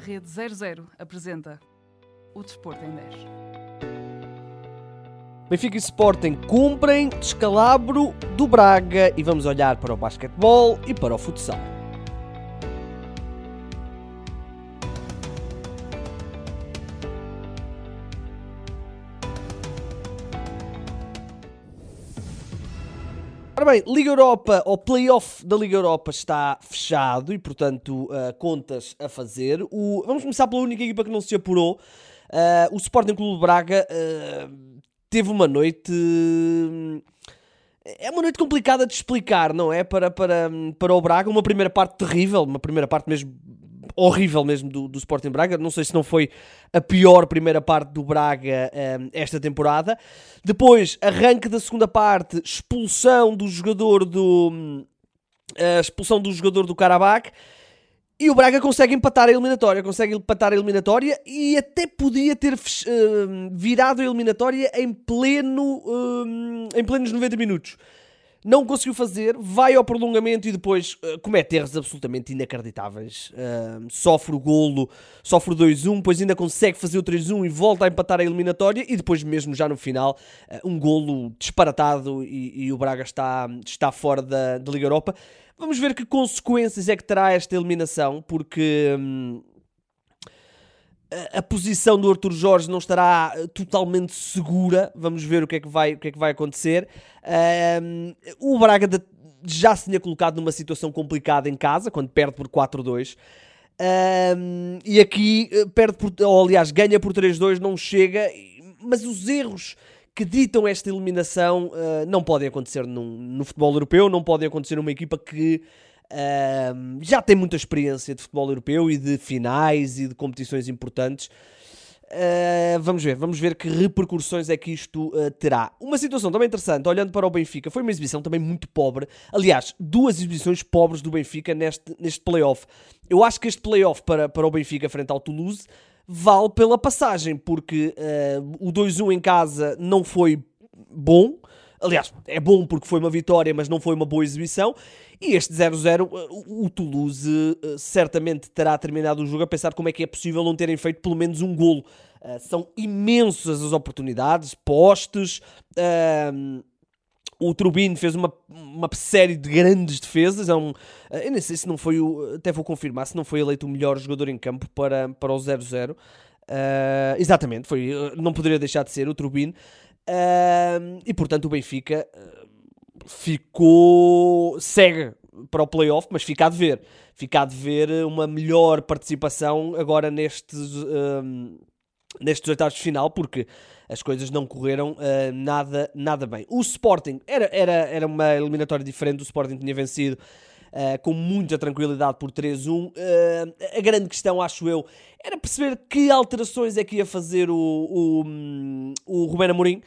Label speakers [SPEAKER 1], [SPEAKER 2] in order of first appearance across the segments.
[SPEAKER 1] Rede 00 apresenta o Desporto em 10.
[SPEAKER 2] Benfica e Sporting cumprem descalabro do Braga e vamos olhar para o basquetebol e para o futsal. Ora bem, Liga Europa, ou playoff da Liga Europa está fechado e, portanto, uh, contas a fazer. O, vamos começar pela única equipa que não se apurou. Uh, o Sporting Clube de Braga uh, teve uma noite. É uma noite complicada de explicar, não é? Para, para, para o Braga, uma primeira parte terrível, uma primeira parte mesmo horrível mesmo do, do Sporting Braga. Não sei se não foi a pior primeira parte do Braga um, esta temporada. Depois, arranque da segunda parte, expulsão do jogador do. A expulsão do jogador do Karabakh. E o Braga consegue empatar a eliminatória, consegue empatar a eliminatória e até podia ter uh, virado a eliminatória em pleno uh, em plenos 90 minutos não conseguiu fazer, vai ao prolongamento e depois uh, comete erros absolutamente inacreditáveis. Uh, sofre o golo, sofre o 2-1, depois ainda consegue fazer o 3-1 e volta a empatar a eliminatória e depois mesmo já no final uh, um golo disparatado e, e, o Braga está, está fora da, da Liga Europa. Vamos ver que consequências é que terá esta eliminação, porque... Um, a posição do Arthur Jorge não estará eh, totalmente segura. Vamos ver o que é que vai, o que é que vai acontecer. Um, o Braga já se tinha colocado numa situação complicada em casa, quando perde por 4-2. Um, e aqui eh, perde por, ou aliás, ganha por 3-2, não chega, mas os erros que ditam esta eliminação uh, não podem acontecer num, no futebol europeu, não podem acontecer numa equipa que Já tem muita experiência de futebol europeu e de finais e de competições importantes. Uh, vamos ver, vamos ver que repercussões é que isto uh, terá. Uma situação também interessante, olhando para o Benfica, foi uma exibição também muito pobre. Aliás, duas exibições pobres do Benfica neste, neste playoff. Eu acho que este playoff para, para o Benfica frente ao Toulouse vale pela passagem, porque uh, o 2-1 em casa não foi bom. Aliás, é bom porque foi uma vitória, mas não foi uma boa exibição. E este 0-0, o Toulouse eh, certamente terá terminado o jogo a pensar como é que é possível não terem feito pelo menos um golo. Uh, são imensas as oportunidades, postes. O Trubin fez uma, uma série de grandes defesas. É um, eu nem sei se não foi o. Até vou confirmar se não foi eleito o melhor jogador em campo para, para o 0-0. Uh, exatamente, foi, não poderia deixar de ser o Trubin. E portanto o Benfica ficou. segue para o playoff, mas fica a dever. Fica a dever uma melhor participação agora nestes, nestes oitavos de final, porque as coisas não correram uh, nada, nada bem. O Sporting era, era, era uma eliminatória diferente, o Sporting tinha vencido. Uh, com muita tranquilidade por 3-1. Uh, a grande questão, acho eu, era perceber que alterações é que ia fazer o, o, o Rubén Amorim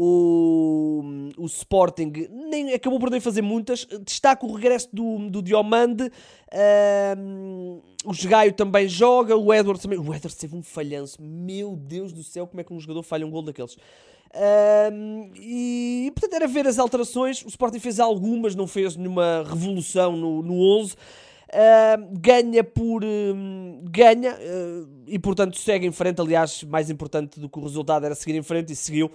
[SPEAKER 2] o, o Sporting nem, acabou por nem fazer muitas. Destaca o regresso do, do Diomande. Uh, o Gaio também joga. O Edwards também. O Edwards teve um falhanço. Meu Deus do céu, como é que um jogador falha um gol daqueles? Uh, e portanto era ver as alterações. O Sporting fez algumas, não fez nenhuma revolução no, no 11. Uh, ganha por uh, ganha uh, e portanto segue em frente. Aliás, mais importante do que o resultado era seguir em frente e seguiu.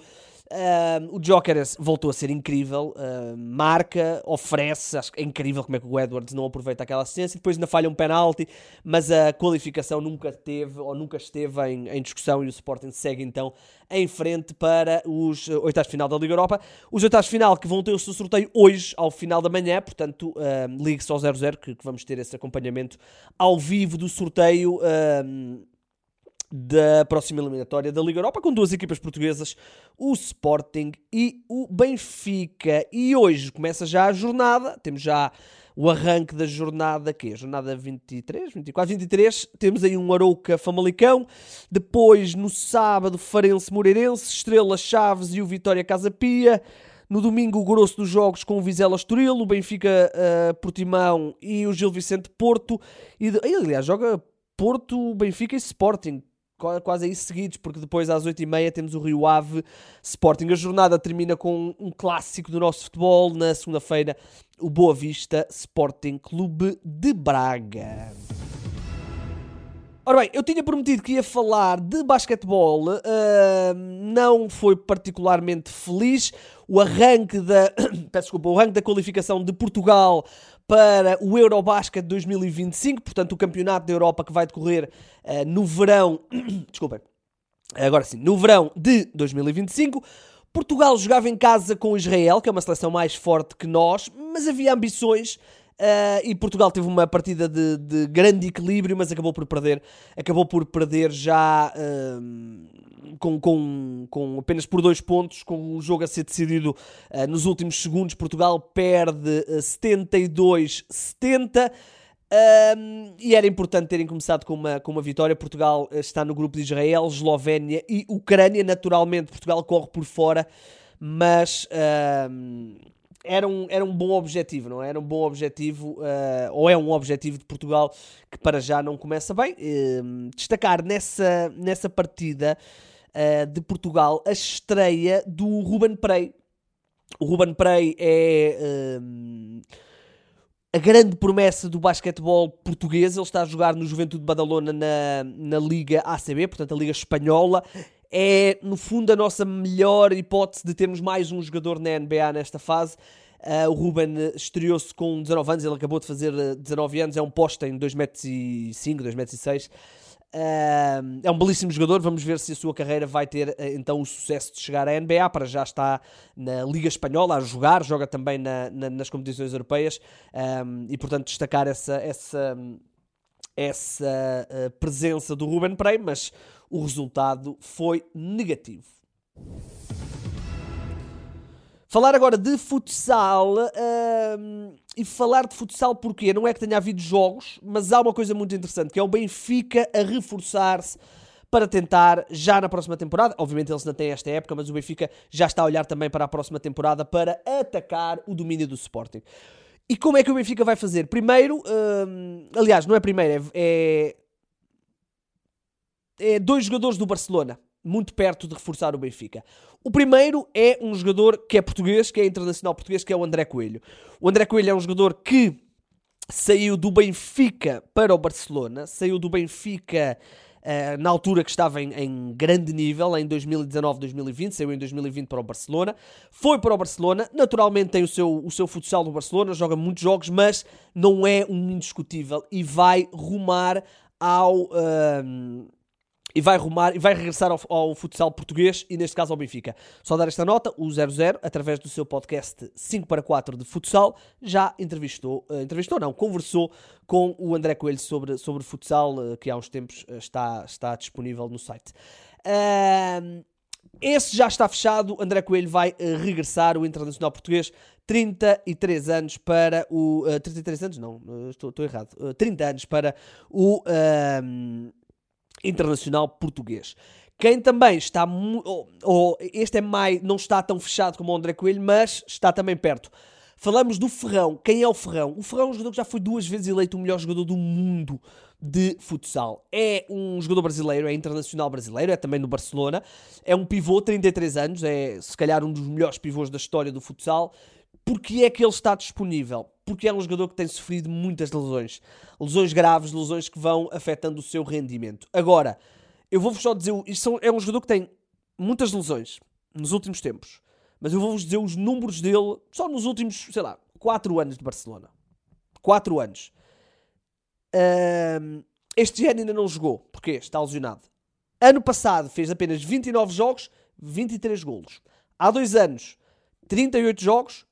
[SPEAKER 2] Uh, o Joker voltou a ser incrível, uh, marca, oferece, acho que é incrível como é que o Edwards não aproveita aquela assistência, depois ainda falha um penalti, mas a qualificação nunca teve ou nunca esteve em, em, discussão e o Sporting segue então em frente para os oitavos de final da Liga Europa. Os oitavos de final que vão ter o seu sorteio hoje ao final da manhã, portanto, uh, ligue-se ao 00 que, que, vamos ter esse acompanhamento ao vivo do sorteio. Uh, da próxima eliminatória da Liga Europa, com duas equipas portuguesas, o Sporting e o Benfica. E hoje começa já a jornada, temos já o arranque da jornada, que é jornada 23, 24, 23, temos aí um Arouca Famalicão, depois no sábado Farense Moreirense, Estrela Chaves e o Vitória Casa Pia, no domingo o grosso dos jogos com o Vizela Estoril, o Benfica uh, Portimão e o Gil Vicente Porto, e aliás joga Porto, Benfica e Sporting, quase aí seguidos, porque depois às 8h30 temos o Rio Ave Sporting. A jornada termina com um clássico do nosso futebol. Na segunda-feira, o Boa Vista Sporting Clube de Braga. Ora bem, eu tinha prometido que ia falar de basquetebol, uh, não foi particularmente feliz. O arranque da, peço desculpa, o arranque da qualificação de Portugal para o Eurobasket 2025, portanto o campeonato da Europa que vai decorrer uh, no verão, desculpem, agora sim, no verão de 2025. Portugal jogava em casa com Israel, que é uma seleção mais forte que nós, mas havia ambições Uh, e Portugal teve uma partida de, de, grande equilíbrio, mas acabou por perder, acabou por perder já uh, com, com, com, apenas por dois pontos, com o jogo a ser decidido uh, nos últimos segundos. Portugal perde 72-70. e era importante terem começado com uma, com uma vitória. Portugal está no grupo de Israel, Eslovénia e Ucrânia. Naturalmente, Portugal corre por fora, mas era um, era um bom objetivo, não é? Era um bom objetivo, uh, ou é um objetivo de Portugal que para já não começa bem. Uh, destacar nessa, nessa partida uh, de Portugal a estreia do Ruben Prey. O Ruben Prey é ehm, a grande promessa do basquetebol português. Ele está a jogar no Juventude de Badalona na, na Liga ACB, portanto a Liga Espanhola é, no fundo, a nossa melhor hipótese de termos mais um jogador na NBA nesta fase. Uh, o Ruben estreou-se com 19 anos, ele acabou de fazer 19 anos, é um poste em 2,5m, 2,6m. Uh, é um belíssimo jogador, vamos ver se a sua carreira vai ter uh, então o sucesso de chegar à NBA. Para já está na Liga Espanhola a jogar, joga também na, na, nas competições europeias um, e, portanto, destacar essa, essa, essa presença do Ruben Prey, mas o resultado foi negativo. Falar agora de futsal e falar de futsal porque não é que tenha havido jogos, mas há uma coisa muito interessante que é o Benfica a reforçar-se para tentar já na próxima temporada. Obviamente eles não têm esta época, mas o Benfica já está a olhar também para a próxima temporada para atacar o domínio do Sporting. E como é que o Benfica vai fazer? Primeiro, aliás, não é primeiro, é, é, é dois jogadores do Barcelona muito perto de reforçar o Benfica. O primeiro é um jogador que é português, que é internacional português, que é o André Coelho. O André Coelho é um jogador que saiu do Benfica para o Barcelona, saiu do Benfica uh, na altura que estava em, em grande nível, em 2019-2020, saiu em 2020 para o Barcelona, foi para o Barcelona, naturalmente tem o seu, o seu futsal no Barcelona, joga muitos jogos, mas não é um indiscutível e vai rumar ao. Uh, e vai rumar e vai regressar ao, ao, futsal português e neste caso ao Benfica. Só dar esta nota, o 00, através do seu podcast 5 para 4 de futsal, já entrevistou, uh, entrevistou não, conversou com o André Coelho sobre, sobre futsal, uh, que há uns tempos uh, está, está disponível no site. esse já está fechado, André Coelho vai regressar, o Internacional Português, 33 anos para o... 33 anos? Não, estou, estou errado. 30 anos para o internacional português. Quem também está. Ou, ou, este é mais. não está tão fechado como o André Coelho, mas está também perto. Falamos do Ferrão. Quem é o Ferrão? O Ferrão é um jogador que já foi duas vezes eleito o melhor jogador do mundo de futsal. É um jogador brasileiro, é internacional brasileiro, é também no Barcelona. É um pivô, 33 anos, é se calhar um dos melhores pivôs da história do futsal. Porque é que ele está disponível? Porque é um jogador que tem sofrido muitas lesões. Lesões graves, lesões que vão afetando o seu rendimento. Agora, eu vou-vos só dizer, isto é um jogador que tem muitas lesões nos últimos tempos. Mas eu vou-vos dizer os números dele só nos últimos, sei lá, 4 anos de Barcelona. 4 anos. Este ano ainda não jogou. Porquê? Está lesionado. Ano passado fez apenas 29 jogos, 23 golos. Há dois anos, 38 jogos,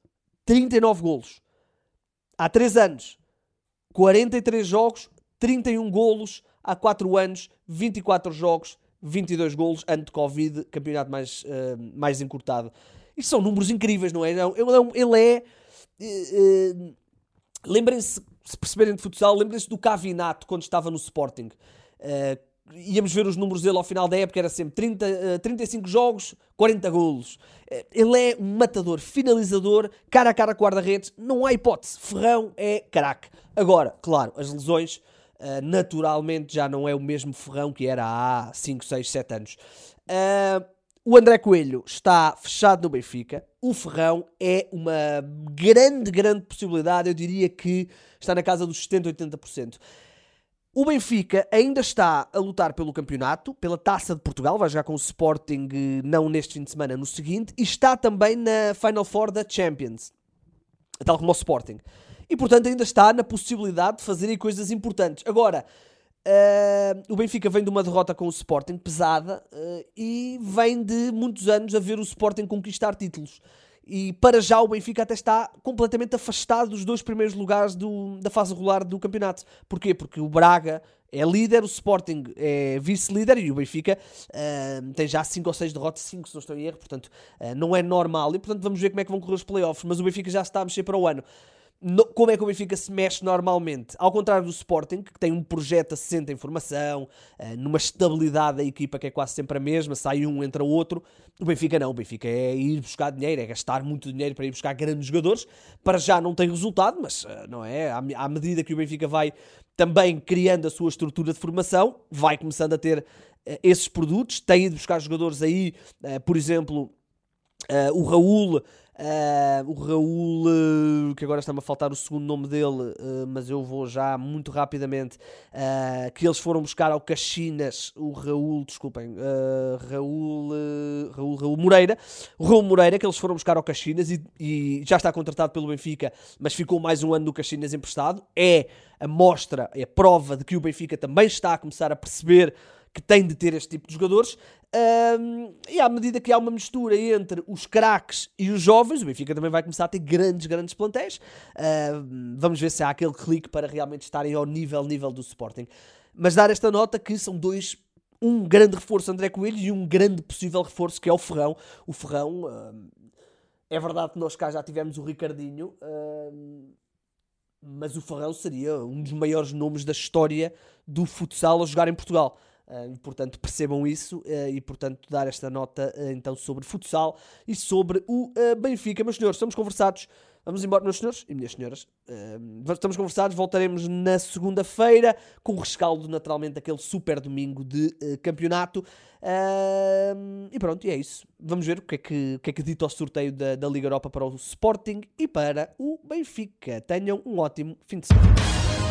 [SPEAKER 2] 39 golos. Há 3 anos, 43 jogos, 31 golos. Há 4 anos, 24 jogos, 22 golos. Ano de Covid, campeonato mais, uh, mais encurtado. Isto são números incríveis, não é? Ele, é. Uh, lembrem-se, se perceberem de futsal, lembrem-se do Cavinato quando estava no Sporting. Uh, íamos ver os números dele ao final da época, era sempre 30, uh, 35 jogos, 40 golos. Uh, ele é um matador, finalizador, cara a cara com guarda-redes, não há hipótese. Ferrão é craque. Agora, claro, as lesões, uh, naturalmente já não é o mesmo Ferrão que era há 5, 6, 7 anos. O André Coelho está fechado no Benfica. O Ferrão é uma grande, grande possibilidade. Eu diria que está na casa dos 70, 80%. O Benfica ainda está a lutar pelo campeonato, pela Taça de Portugal, vai jogar com o Sporting não neste fim de semana, no seguinte, e está também na Final Four da Champions, tal como o Sporting. E portanto ainda está na possibilidade de fazer coisas importantes. Agora, uh, o Benfica vem de uma derrota com o Sporting pesada uh, e vem de muitos anos a ver o Sporting conquistar títulos. E para já o Benfica até está completamente afastado dos dois primeiros lugares do, da fase regular do campeonato. Porquê? Porque o Braga é líder, o Sporting é vice-líder e o Benfica uh, tem já 5 ou 6 derrotas, 5 se não estou em erro, portanto uh, não é normal. E portanto vamos ver como é que vão correr os playoffs. Mas o Benfica já está a mexer para o ano no, como é que o Benfica se mexe normalmente. Ao contrário do Sporting, que tem um projeto assente em formação, uh, numa estabilidade da equipa que é quase sempre a mesma, sai um, entra outro. O Benfica não, o Benfica é ir buscar dinheiro, é gastar muito dinheiro para ir buscar grandes jogadores. Para já não tem resultado, mas uh, não é? À, à, medida que o Benfica vai também criando a sua estrutura de formação, vai começando a ter uh, esses produtos. Tem ido buscar jogadores aí, por exemplo, o Raul Uh, o Raul, uh, que agora está-me a faltar o segundo nome dele, uh, mas eu vou já muito rapidamente. que eles foram buscar ao Caxinas, o Raul, desculpem, Raul, Raul, Raul Moreira. O Raul Moreira, que eles foram buscar ao Caxinas e, e, já está contratado pelo Benfica, mas ficou mais um ano no Caxinas emprestado. É a mostra, é a prova de que o Benfica também está a começar a perceber que tem de ter este tipo de jogadores. Um, e à medida que há uma mistura entre os craques e os jovens, o Benfica também vai começar a ter grandes, grandes plantéis. Uh, vamos ver se há aquele clique para realmente estarem ao nível, nível do Sporting. Mas dar esta nota que são dois um grande reforço André Coelho e um grande possível reforço que é o Ferrão. O Ferrão, é verdade que nós cá já tivemos o Ricardinho, mas o Ferrão seria um dos maiores nomes da história do futsal a jogar em Portugal. Uh, portanto, percebam isso uh, e, portanto, dar esta nota uh, então sobre futsal e sobre o Benfica. Meus senhores, estamos conversados. Vamos embora, meus senhores e minhas senhoras. estamos conversados. Voltaremos na segunda-feira com o rescaldo, naturalmente, daquele super domingo de campeonato. e pronto, e é isso. Vamos ver o que é que, o que, é que dito ao sorteio da, da Liga Europa para o Sporting e para o Benfica. Tenham um ótimo fim de semana.